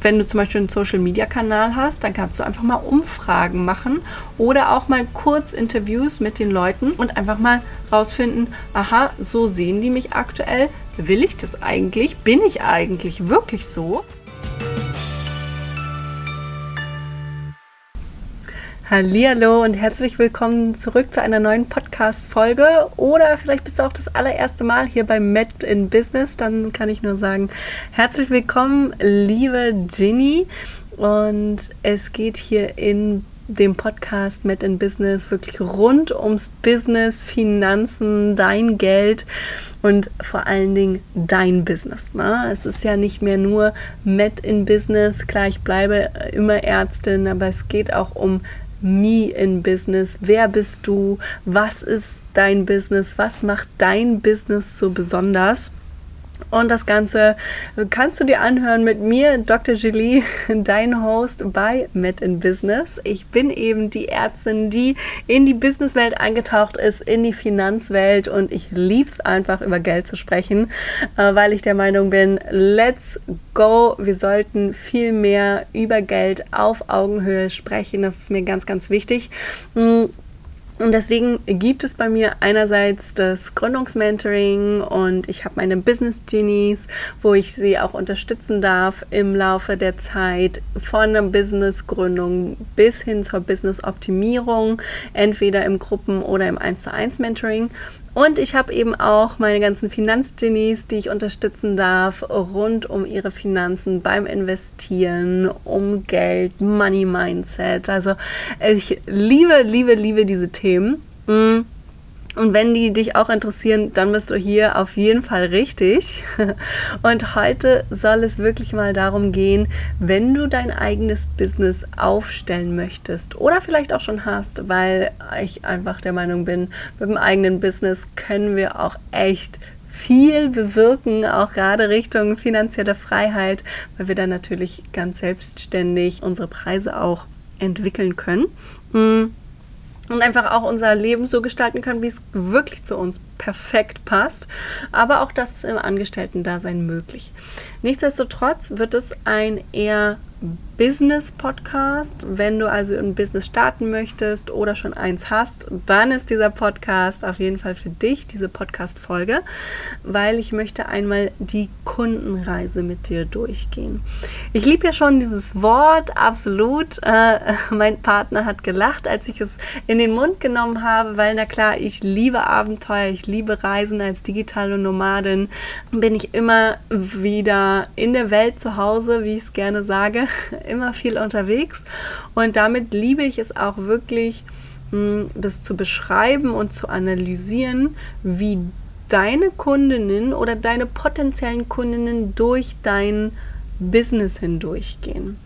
Wenn du zum Beispiel einen Social-Media-Kanal hast, dann kannst du einfach mal Umfragen machen oder auch mal kurz Interviews mit den Leuten und einfach mal rausfinden, aha, so sehen die mich aktuell. Will ich das eigentlich? Bin ich eigentlich wirklich so? Hallo und herzlich willkommen zurück zu einer neuen Podcast-Folge. Oder vielleicht bist du auch das allererste Mal hier bei Met in Business. Dann kann ich nur sagen, herzlich willkommen, liebe Ginny. Und es geht hier in dem Podcast Met in Business wirklich rund ums Business, Finanzen, dein Geld und vor allen Dingen dein Business. Ne? Es ist ja nicht mehr nur Met in Business, klar, ich bleibe immer Ärztin, aber es geht auch um Me in Business. Wer bist du? Was ist dein Business? Was macht dein Business so besonders? Und das Ganze kannst du dir anhören mit mir, Dr. Julie, dein Host bei Met in Business. Ich bin eben die Ärztin, die in die Businesswelt eingetaucht ist, in die Finanzwelt und ich liebe es einfach, über Geld zu sprechen, äh, weil ich der Meinung bin, let's go. Wir sollten viel mehr über Geld auf Augenhöhe sprechen. Das ist mir ganz, ganz wichtig. Und deswegen gibt es bei mir einerseits das Gründungsmentoring und ich habe meine Business Genies, wo ich sie auch unterstützen darf im Laufe der Zeit von der Businessgründung bis hin zur Business-Optimierung, entweder im Gruppen- oder im 1 zu 1 Mentoring. Und ich habe eben auch meine ganzen Finanzgenies, die ich unterstützen darf, rund um ihre Finanzen beim Investieren, um Geld, Money Mindset. Also ich liebe, liebe, liebe diese Themen. Mm. Und wenn die dich auch interessieren, dann bist du hier auf jeden Fall richtig. Und heute soll es wirklich mal darum gehen, wenn du dein eigenes Business aufstellen möchtest oder vielleicht auch schon hast, weil ich einfach der Meinung bin, mit dem eigenen Business können wir auch echt viel bewirken, auch gerade Richtung finanzielle Freiheit, weil wir dann natürlich ganz selbstständig unsere Preise auch entwickeln können. Mm und einfach auch unser Leben so gestalten können, wie es wirklich zu uns perfekt passt. Aber auch das ist im Angestellten-Dasein möglich. Nichtsdestotrotz wird es ein eher Business-Podcast. Wenn du also ein Business starten möchtest oder schon eins hast, dann ist dieser Podcast auf jeden Fall für dich, diese Podcast-Folge, weil ich möchte einmal die Kundenreise mit dir durchgehen. Ich liebe ja schon dieses Wort, absolut. Äh, mein Partner hat gelacht, als ich es in den Mund genommen habe, weil na klar, ich liebe Abenteuer, ich liebe Reisen als digitale Nomadin. Bin ich immer wieder in der Welt zu Hause, wie ich es gerne sage immer viel unterwegs und damit liebe ich es auch wirklich, hm, das zu beschreiben und zu analysieren, wie deine Kundinnen oder deine potenziellen Kundinnen durch dein Business hindurchgehen.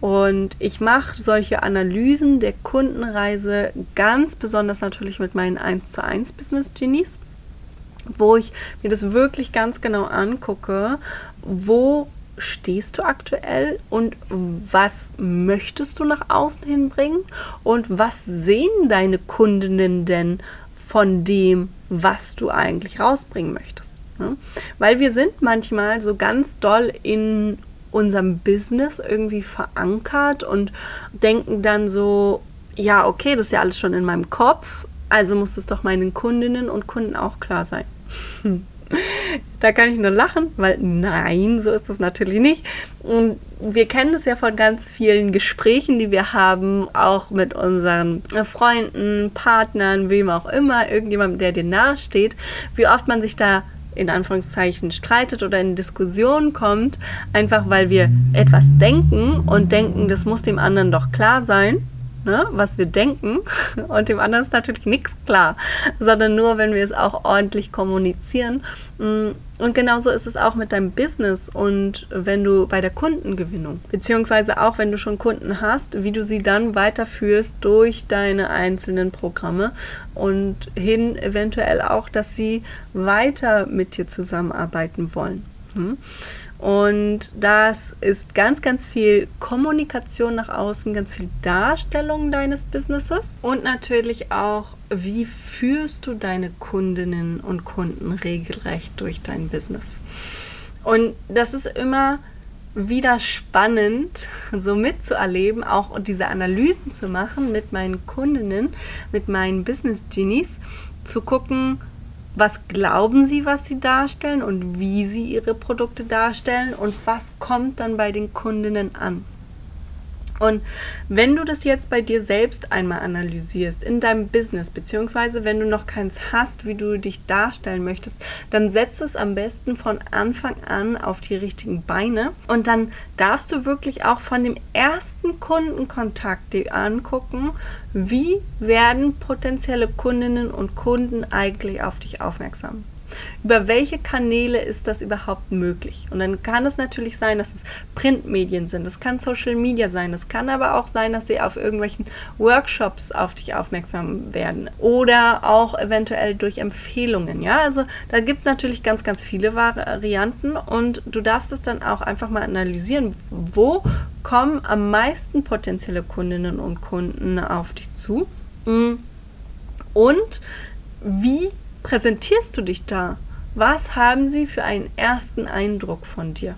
Und ich mache solche Analysen der Kundenreise ganz besonders natürlich mit meinen 1 zu 1 Business Genies, wo ich mir das wirklich ganz genau angucke, wo stehst du aktuell und was möchtest du nach außen hinbringen und was sehen deine Kundinnen denn von dem, was du eigentlich rausbringen möchtest. Ne? Weil wir sind manchmal so ganz doll in unserem Business irgendwie verankert und denken dann so, ja, okay, das ist ja alles schon in meinem Kopf, also muss es doch meinen Kundinnen und Kunden auch klar sein. da kann ich nur lachen, weil nein, so ist das natürlich nicht. Und wir kennen das ja von ganz vielen Gesprächen, die wir haben, auch mit unseren Freunden, Partnern, wem auch immer, irgendjemandem, der dir nahesteht, wie oft man sich da in Anführungszeichen streitet oder in Diskussionen kommt, einfach weil wir etwas denken und denken, das muss dem anderen doch klar sein ne, was wir denken und dem anderen ist natürlich nichts klar, sondern nur, wenn wir es auch ordentlich kommunizieren. Mm, und genauso ist es auch mit deinem Business und wenn du bei der Kundengewinnung, beziehungsweise auch wenn du schon Kunden hast, wie du sie dann weiterführst durch deine einzelnen Programme und hin eventuell auch, dass sie weiter mit dir zusammenarbeiten wollen. Und das ist ganz, ganz viel Kommunikation nach außen, ganz viel Darstellung deines Businesses und natürlich auch, wie führst du deine Kundinnen und Kunden regelrecht durch dein Business. Und das ist immer wieder spannend, so mitzuerleben, auch diese Analysen zu machen mit meinen Kundinnen, mit meinen Business Genies, zu gucken, was glauben sie, was sie darstellen und wie sie ihre Produkte darstellen und was kommt dann bei den Kundinnen an. Und wenn du das jetzt bei dir selbst einmal analysierst, in deinem Business, beziehungsweise wenn du noch keins hast, wie du dich darstellen möchtest, dann setz es am besten von Anfang an auf die richtigen Beine. Und dann darfst du wirklich auch von dem ersten Kundenkontakt dir angucken, wie werden potenzielle Kundinnen und Kunden eigentlich auf dich aufmerksam. Über welche Kanäle ist das überhaupt möglich? Und dann kann es natürlich sein, dass es Printmedien sind, es kann Social Media sein, es kann aber auch sein, dass sie auf irgendwelchen Workshops auf dich aufmerksam werden oder auch eventuell durch Empfehlungen. Ja, also da gibt es natürlich ganz, ganz viele Varianten und du darfst es dann auch einfach mal analysieren, wo kommen am meisten potenzielle Kundinnen und Kunden auf dich zu? Und wie präsentierst du dich da? Was haben sie für einen ersten Eindruck von dir?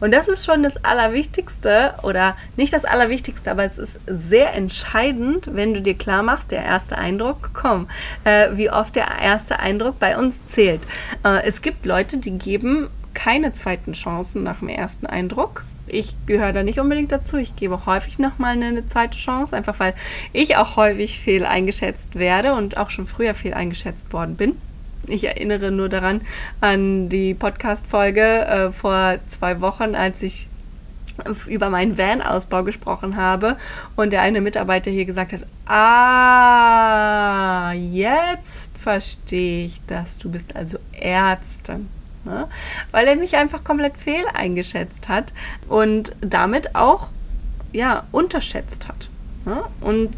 Und das ist schon das Allerwichtigste oder nicht das Allerwichtigste, aber es ist sehr entscheidend, wenn du dir klar machst, der erste Eindruck, komm, äh, wie oft der erste Eindruck bei uns zählt. Äh, es gibt Leute, die geben keine zweiten Chancen nach dem ersten Eindruck ich gehöre da nicht unbedingt dazu. Ich gebe häufig nochmal eine, eine zweite Chance, einfach weil ich auch häufig fehl eingeschätzt werde und auch schon früher fehl eingeschätzt worden bin. Ich erinnere nur daran an die Podcast-Folge äh, vor zwei Wochen, als ich über meinen Van-Ausbau gesprochen habe und der eine Mitarbeiter hier gesagt hat, ah, jetzt verstehe ich das, du bist also Ärztin ne? weil er mich einfach komplett fehl eingeschätzt hat und damit auch ja, unterschätzt hat. Ne? Und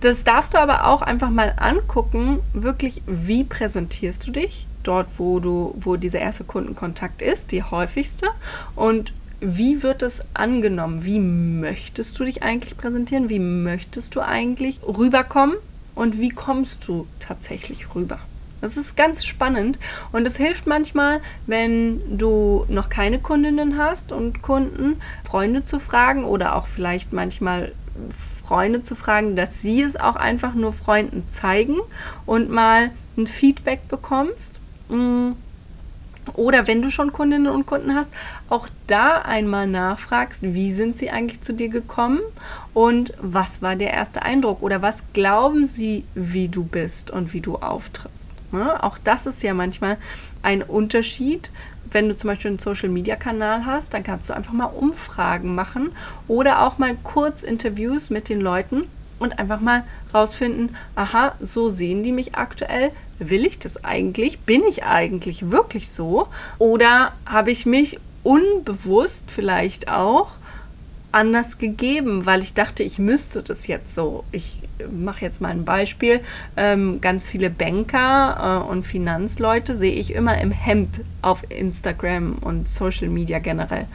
das darfst du aber auch einfach mal angucken, wirklich, wie präsentierst du dich dort, wo du, wo dieser erste Kundenkontakt ist, die häufigste, und wie wird es angenommen? Wie möchtest du dich eigentlich präsentieren? Wie möchtest du eigentlich rüberkommen? Und wie kommst du tatsächlich rüber? Das ist ganz spannend und es hilft manchmal, wenn du noch keine Kundinnen hast und Kunden, Freunde zu fragen oder auch vielleicht manchmal Freunde zu fragen, dass sie es auch einfach nur Freunden zeigen und mal ein Feedback bekommst. Mm. Oder wenn du schon Kundinnen und Kunden hast, auch da einmal nachfragst, wie sind sie eigentlich zu dir gekommen und was war der erste Eindruck oder was glauben sie, wie du bist und wie du auftrittst. Ne? Auch das ist ja manchmal ein Unterschied. Wenn du zum Beispiel einen Social-Media-Kanal hast, dann kannst du einfach mal Umfragen machen oder auch mal kurz Interviews mit den Leuten und einfach mal rausfinden, aha, so sehen die mich aktuell. Will ich das eigentlich? Bin ich eigentlich wirklich so? Oder habe ich mich unbewusst vielleicht auch anders gegeben, weil ich dachte, ich müsste das jetzt so. Ich mache jetzt mal ein Beispiel. Ähm, ganz viele Banker äh, und Finanzleute sehe ich immer im Hemd auf Instagram und Social Media generell.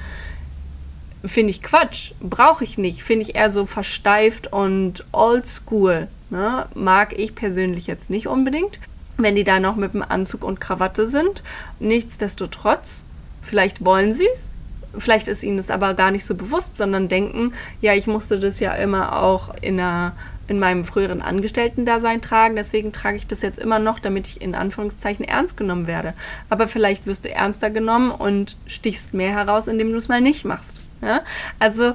Finde ich Quatsch, brauche ich nicht. Finde ich eher so versteift und oldschool. Ne? Mag ich persönlich jetzt nicht unbedingt, wenn die da noch mit dem Anzug und Krawatte sind. Nichtsdestotrotz, vielleicht wollen sie es, Vielleicht ist ihnen das aber gar nicht so bewusst, sondern denken, ja, ich musste das ja immer auch in, einer, in meinem früheren Angestellten-Dasein tragen, deswegen trage ich das jetzt immer noch, damit ich in Anführungszeichen ernst genommen werde. Aber vielleicht wirst du ernster genommen und stichst mehr heraus, indem du es mal nicht machst. Ja? Also äh,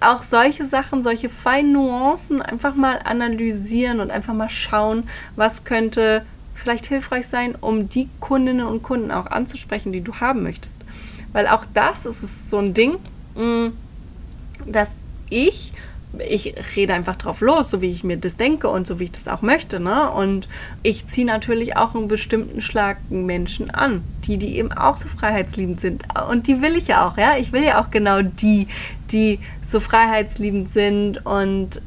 auch solche Sachen, solche feinen Nuancen einfach mal analysieren und einfach mal schauen, was könnte vielleicht hilfreich sein, um die Kundinnen und Kunden auch anzusprechen, die du haben möchtest. Weil auch das ist so ein Ding, mm, dass ich, ich rede einfach drauf los, so wie ich mir das denke und so wie ich das auch möchte. Ne? Und ich ziehe natürlich auch einen bestimmten Schlag Menschen an, die, die eben auch so freiheitsliebend sind. Und die will ich ja auch, ja. Ich will ja auch genau die, die so freiheitsliebend sind und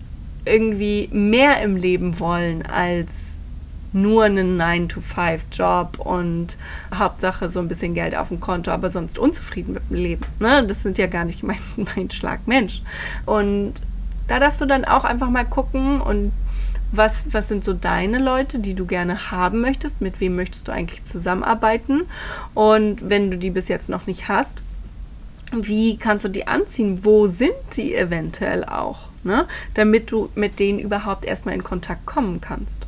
irgendwie mehr im Leben wollen als nur einen 9-to-5-Job und Hauptsache so ein bisschen Geld auf dem Konto, aber sonst unzufrieden mit dem Leben. Ne? Das sind ja gar nicht mein, mein Schlag Mensch. Und da darfst du dann auch einfach mal gucken und was, was sind so deine Leute, die du gerne haben möchtest? Mit wem möchtest du eigentlich zusammenarbeiten? Und wenn du die bis jetzt noch nicht hast, Wie kannst du die anziehen? Wo sind sie eventuell auch? Ne? Damit du mit denen überhaupt erstmal in Kontakt kommen kannst.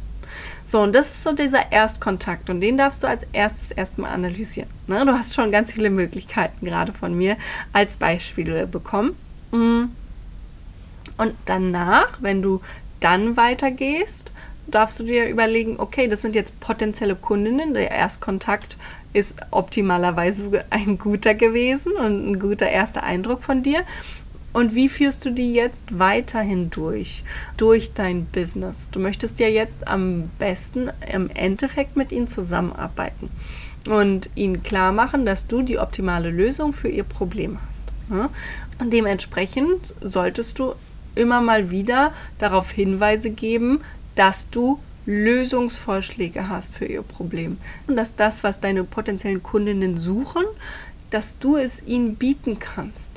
So, und das ist so dieser Erstkontakt und den darfst du als erstes erstmal analysieren. Ne? Du hast schon ganz viele Möglichkeiten gerade von mir als Beispiele bekommen. Mm. Und danach, wenn du dann weitergehst, darfst du dir überlegen, okay, das sind jetzt potenzielle Kundinnen. Der Erstkontakt ist optimalerweise ein guter gewesen und ein guter erster Eindruck von dir. Und wie führst du die jetzt weiterhin durch, durch dein Business? Du möchtest ja jetzt am besten im Endeffekt mit ihnen zusammenarbeiten und ihnen klar machen, dass du die optimale Lösung für ihr Problem hast. Und dementsprechend solltest du immer mal wieder darauf Hinweise geben, dass du Lösungsvorschläge hast für ihr Problem. Und dass das, was deine potenziellen Kundinnen suchen, dass du es ihnen bieten kannst.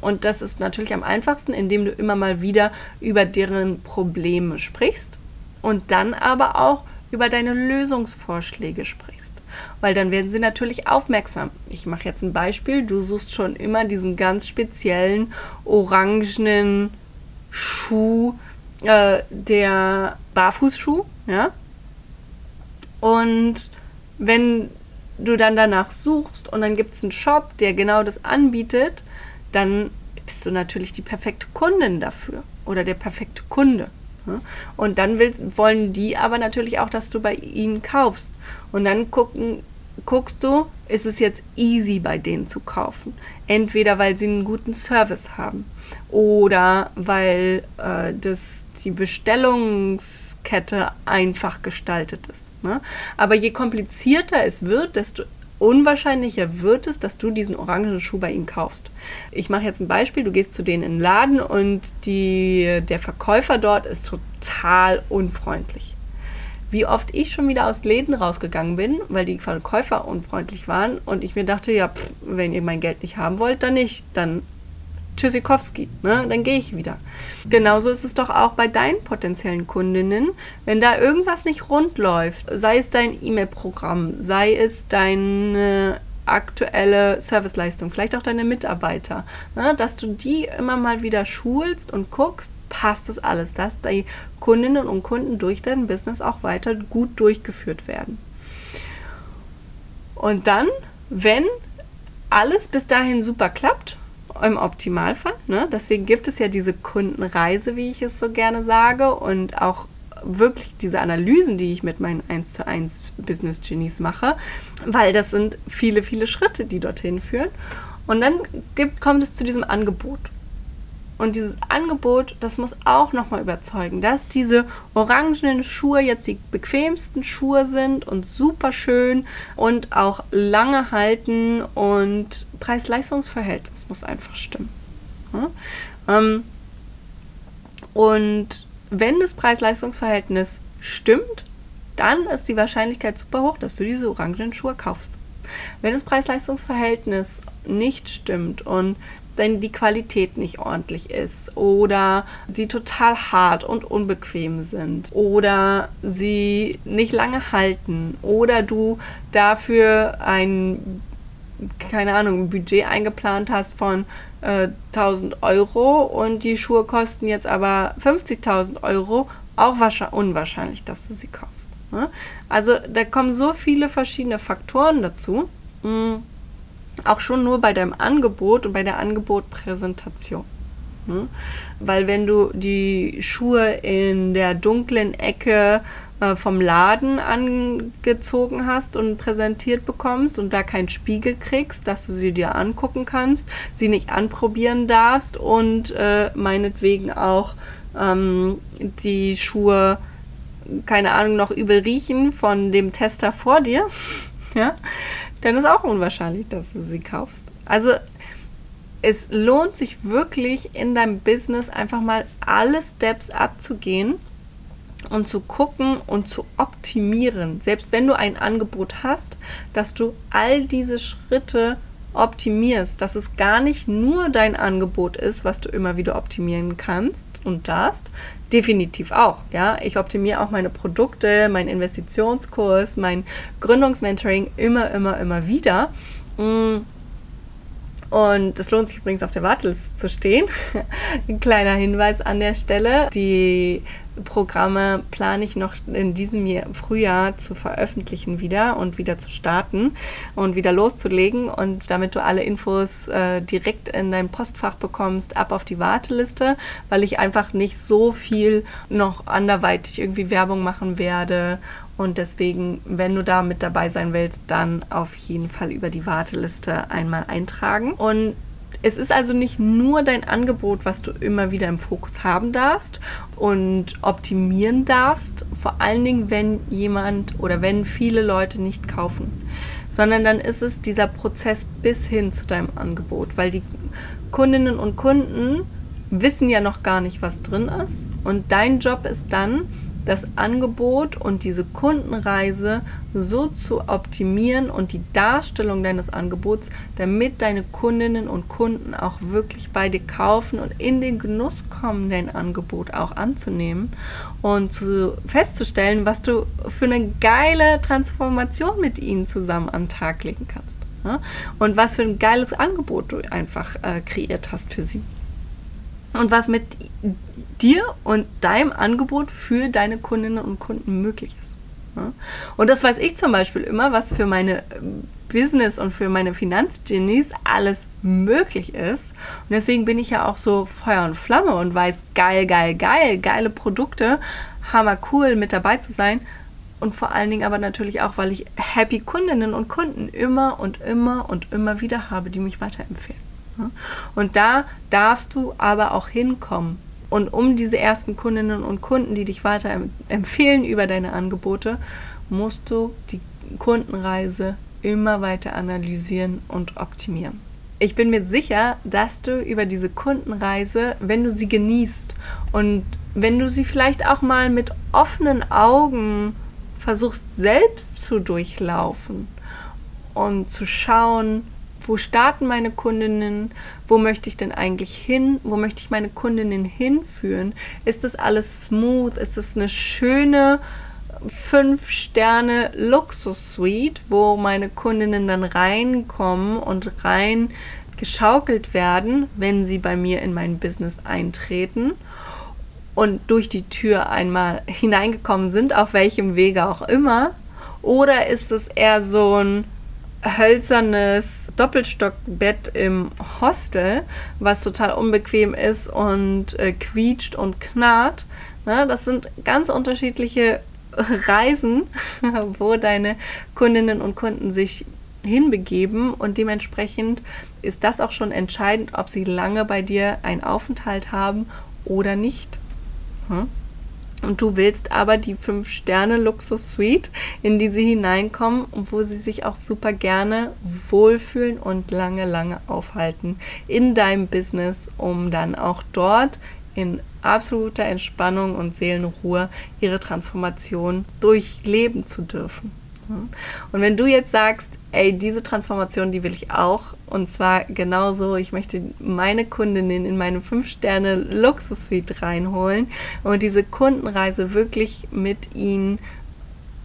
Und das ist natürlich am einfachsten, indem du immer mal wieder über deren Probleme sprichst und dann aber auch über deine Lösungsvorschläge sprichst. Weil dann werden sie natürlich aufmerksam. Ich mache jetzt ein Beispiel. Du suchst schon immer diesen ganz speziellen orangenen Schuh, äh, der Barfußschuh, ja. Und wenn du dann danach suchst und dann gibt es einen Shop, der genau das anbietet, dann bist du natürlich die perfekte Kundin dafür oder der perfekte Kunde. Und dann willst, wollen die aber natürlich auch, dass du bei ihnen kaufst. Und dann gucken, guckst du, ist es jetzt easy bei denen zu kaufen. Entweder weil sie einen guten Service haben oder weil äh, das, die Bestellungskette einfach gestaltet ist. Ne? Aber je komplizierter es wird, desto unwahrscheinlicher wird es, dass du diesen orangen Schuh bei ihnen kaufst. Ich mache jetzt ein Beispiel, du gehst zu denen in den Laden und die, der Verkäufer dort ist total unfreundlich. Wie oft ich schon wieder aus Läden rausgegangen bin, weil die Verkäufer unfreundlich waren und ich mir dachte, ja, pff, wenn ihr mein Geld nicht haben wollt, dann nicht, dann Tschüssikowski, ne? dann gehe ich wieder. Genauso ist es doch auch bei deinen potenziellen Kundinnen, wenn da irgendwas nicht rund läuft, sei es dein E-Mail-Programm, sei es deine aktuelle Serviceleistung, vielleicht auch deine Mitarbeiter, ne? dass du die immer mal wieder schulst und guckst, passt das alles, dass die Kundinnen und Kunden durch dein Business auch weiter gut durchgeführt werden. Und dann, wenn alles bis dahin super klappt, im Optimalfall. Ne? Deswegen gibt es ja diese Kundenreise, wie ich es so gerne sage, und auch wirklich diese Analysen, die ich mit meinen 1 zu 1 Business Genies mache, weil das sind viele, viele Schritte, die dorthin führen. Und dann gibt, kommt es zu diesem Angebot. Und dieses Angebot, das muss auch nochmal überzeugen, dass diese orangenen Schuhe jetzt die bequemsten Schuhe sind und super schön und auch lange halten und Preis-Leistungs-Verhältnis muss einfach stimmen. Ähm, und wenn das Preis-Leistungs-Verhältnis stimmt, dann ist die Wahrscheinlichkeit super hoch, dass du diese orangenen Schuhe kaufst. Wenn das Preis-Leistungs-Verhältnis nicht stimmt und wenn die Qualität nicht ordentlich ist oder sie total hart und unbequem sind oder sie nicht lange halten oder du dafür ein keine Ahnung, Budget eingeplant hast von äh, 1000 Euro und die Schuhe kosten jetzt aber 50.000 Euro, auch unwahrscheinlich, dass du sie kaufst. Ne? Also da kommen so viele verschiedene Faktoren dazu. Mh, hm auch schon nur bei deinem Angebot und bei der Angebotpräsentation. Ne? Weil wenn du die Schuhe in der dunklen Ecke äh, vom Laden angezogen hast und präsentiert bekommst und da keinen Spiegel kriegst, dass du sie dir angucken kannst, sie nicht anprobieren darfst und äh, meinetwegen auch ähm, die Schuhe, keine Ahnung, noch übel riechen von dem Tester vor dir, ja, dann ist auch unwahrscheinlich, dass du sie kaufst. Also es lohnt sich wirklich in deinem Business einfach mal alle Steps abzugehen und zu gucken und zu optimieren. Selbst wenn du ein Angebot hast, dass du all diese Schritte optimierst, dass es gar nicht nur dein Angebot ist, was du immer wieder optimieren kannst und darfst, definitiv auch. Ja, ich optimiere auch meine Produkte, meinen Investitionskurs, mein Gründungsmentoring immer, immer, immer wieder. Und es lohnt sich übrigens auf der Warteliste zu stehen. Ein kleiner Hinweis an der Stelle. Die Programme plane ich noch in diesem Jahr, Frühjahr zu veröffentlichen wieder und wieder zu starten und wieder loszulegen. Und damit du alle Infos äh, direkt in dein Postfach bekommst, ab auf die Warteliste, weil ich einfach nicht so viel noch anderweitig irgendwie Werbung machen werde. Und deswegen, wenn du da mit dabei sein willst, dann auf jeden Fall über die Warteliste einmal eintragen. Und es ist also nicht nur dein Angebot, was du immer wieder im Fokus haben darfst und optimieren darfst, vor allen Dingen, wenn jemand oder wenn viele Leute nicht kaufen, sondern dann ist es dieser Prozess bis hin zu deinem Angebot, weil die Kundinnen und Kunden wissen ja noch gar nicht, was drin ist und dein Job ist dann, das Angebot und diese Kundenreise so zu optimieren und die Darstellung deines Angebots, damit deine Kundinnen und Kunden auch wirklich bei dir kaufen und in den Genuss kommen, dein Angebot auch anzunehmen und zu, festzustellen, was du für eine geile Transformation mit ihnen zusammen am Tag legen kannst. Ja? Und was für ein geiles Angebot du einfach äh, kreiert hast für sie und was mit dir und deinem Angebot für deine Kundinnen und Kunden möglich ist. Und das weiß ich zum Beispiel immer, was für meine ähm, Business und für meine Finanzgenies alles möglich ist. Und deswegen bin ich ja auch so Feuer und Flamme und weiß, geil, geil, geil, geile Produkte, hammer cool mit dabei zu sein. Und vor allen Dingen aber natürlich auch, weil ich happy Kundinnen und Kunden immer und immer und immer wieder habe, die mich weiterempfehlen. Und da darfst du aber auch hinkommen. Und um diese ersten Kundinnen und Kunden, die dich weiter empfehlen über deine Angebote, musst du die Kundenreise immer weiter analysieren und optimieren. Ich bin mir sicher, dass du über diese Kundenreise, wenn du sie genießt und wenn du sie vielleicht auch mal mit offenen Augen versuchst selbst zu durchlaufen und zu schauen, wo starten meine Kundinnen, wo möchte ich denn eigentlich hin, wo möchte ich meine Kundinnen hinführen? Ist das alles smooth? Ist es eine schöne fünf Sterne Luxus-Suite, wo meine Kundinnen dann reinkommen und rein geschaukelt werden, wenn sie bei mir in mein Business eintreten und durch die Tür einmal hineingekommen sind, auf welchem Wege auch immer? Oder ist es eher so ein hölzernes Doppelstockbett im Hostel, was total unbequem ist und äh, quietscht und knarrt. Ne? Das sind ganz unterschiedliche Reisen, wo deine Kundinnen und Kunden sich hinbegeben und dementsprechend ist das auch schon entscheidend, ob sie lange bei dir einen Aufenthalt haben oder nicht. Hm? Und du willst aber die 5-Sterne-Luxus-Suite, in die sie hineinkommen und wo sie sich auch super gerne wohlfühlen und lange, lange aufhalten in deinem Business, um dann auch dort in absoluter Entspannung und Seelenruhe ihre Transformation durchleben zu dürfen. Und wenn du jetzt sagst, ey, diese Transformation, die will ich auch. Und zwar genauso, ich möchte meine Kundinnen in meine 5-Sterne-Luxus-Suite reinholen und diese Kundenreise wirklich mit ihnen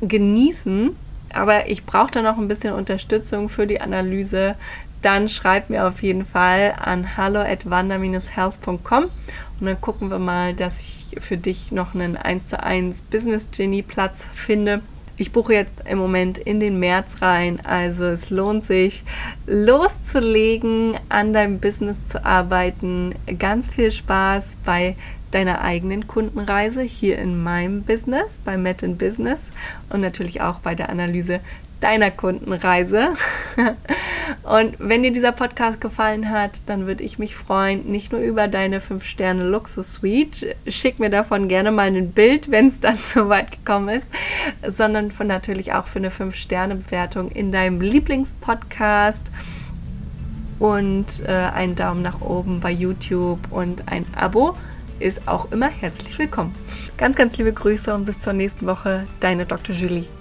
genießen. Aber ich brauche da noch ein bisschen Unterstützung für die Analyse. Dann schreib mir auf jeden Fall an hallo at healthcom und dann gucken wir mal, dass ich für dich noch einen 1 zu 1 Business Genie Platz finde ich buche jetzt im Moment in den März rein, also es lohnt sich loszulegen, an deinem Business zu arbeiten. Ganz viel Spaß bei deiner eigenen Kundenreise hier in meinem Business, bei Met in Business und natürlich auch bei der Analyse deiner Kundenreise. Und wenn dir dieser Podcast gefallen hat, dann würde ich mich freuen, nicht nur über deine 5-Sterne Luxus-Suite, schick mir davon gerne mal ein Bild, wenn es dann so weit gekommen ist, sondern von natürlich auch für eine 5-Sterne-Bewertung in deinem Lieblingspodcast und äh, einen Daumen nach oben bei YouTube und ein Abo ist auch immer herzlich willkommen. Ganz, ganz liebe Grüße und bis zur nächsten Woche, deine Dr. Julie.